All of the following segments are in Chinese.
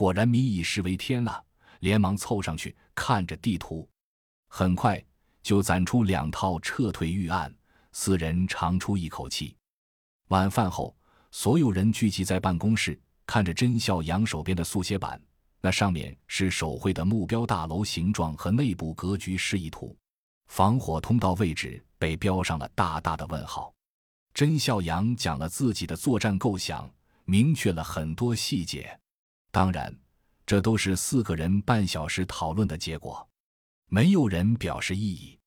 果然民以食为天啊！连忙凑上去看着地图，很快就攒出两套撤退预案。四人长出一口气。晚饭后，所有人聚集在办公室，看着甄孝阳手边的速写板，那上面是手绘的目标大楼形状和内部格局示意图，防火通道位置被标上了大大的问号。甄孝阳讲了自己的作战构想，明确了很多细节。当然，这都是四个人半小时讨论的结果，没有人表示异议。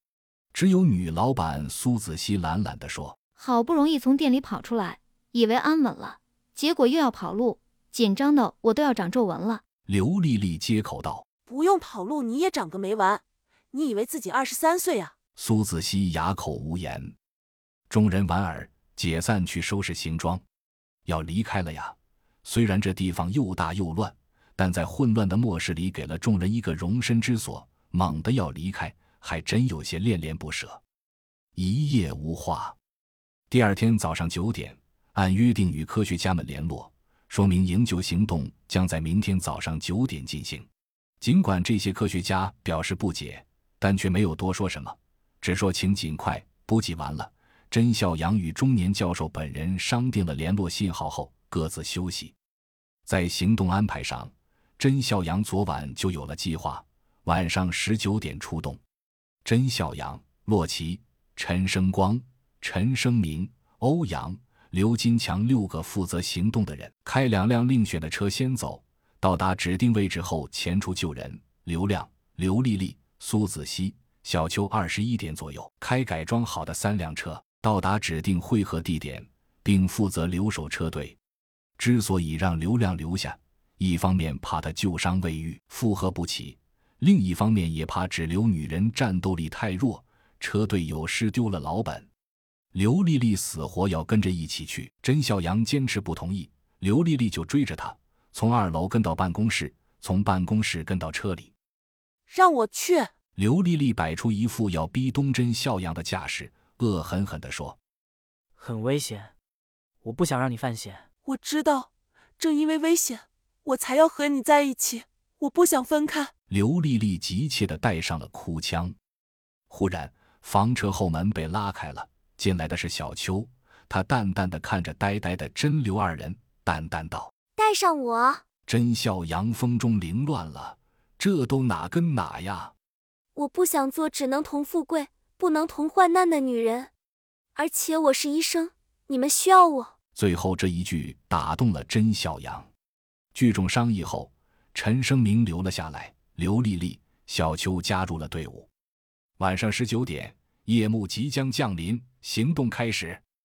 只有女老板苏子熙懒懒地说：“好不容易从店里跑出来，以为安稳了，结果又要跑路，紧张的我都要长皱纹了。”刘丽丽接口道：“不用跑路，你也长个没完！你以为自己二十三岁啊？”苏子熙哑口无言。众人莞尔，解散去收拾行装，要离开了呀。虽然这地方又大又乱，但在混乱的末世里，给了众人一个容身之所。猛地要离开。还真有些恋恋不舍，一夜无话。第二天早上九点，按约定与科学家们联络，说明营救行动将在明天早上九点进行。尽管这些科学家表示不解，但却没有多说什么，只说请尽快。补给完了，甄孝阳与中年教授本人商定了联络信号后，各自休息。在行动安排上，甄孝阳昨晚就有了计划，晚上十九点出动。甄孝阳、洛奇、陈生光、陈生明、欧阳、刘金强六个负责行动的人，开两辆另选的车先走，到达指定位置后前出救人。刘亮、刘丽丽、苏子熙、小邱二十一点左右开改装好的三辆车到达指定汇合地点，并负责留守车队。之所以让刘亮留下，一方面怕他旧伤未愈，负荷不起。另一方面也怕只留女人战斗力太弱，车队有失丢了老本。刘丽丽死活要跟着一起去，甄孝阳坚持不同意，刘丽丽就追着他，从二楼跟到办公室，从办公室跟到车里。让我去！刘丽丽摆出一副要逼东甄孝阳的架势，恶狠狠地说：“很危险，我不想让你犯险。我知道，正因为危险，我才要和你在一起。我不想分开。”刘丽丽急切的带上了哭腔。忽然，房车后门被拉开了，进来的是小秋。她淡淡的看着呆呆的真刘二人，淡淡道：“带上我。”真笑阳风中凌乱了，这都哪跟哪呀？我不想做只能同富贵，不能同患难的女人，而且我是医生，你们需要我。最后这一句打动了甄笑阳。聚众商议后，陈生明留了下来。刘丽丽、小秋加入了队伍。晚上十九点，夜幕即将降临，行动开始。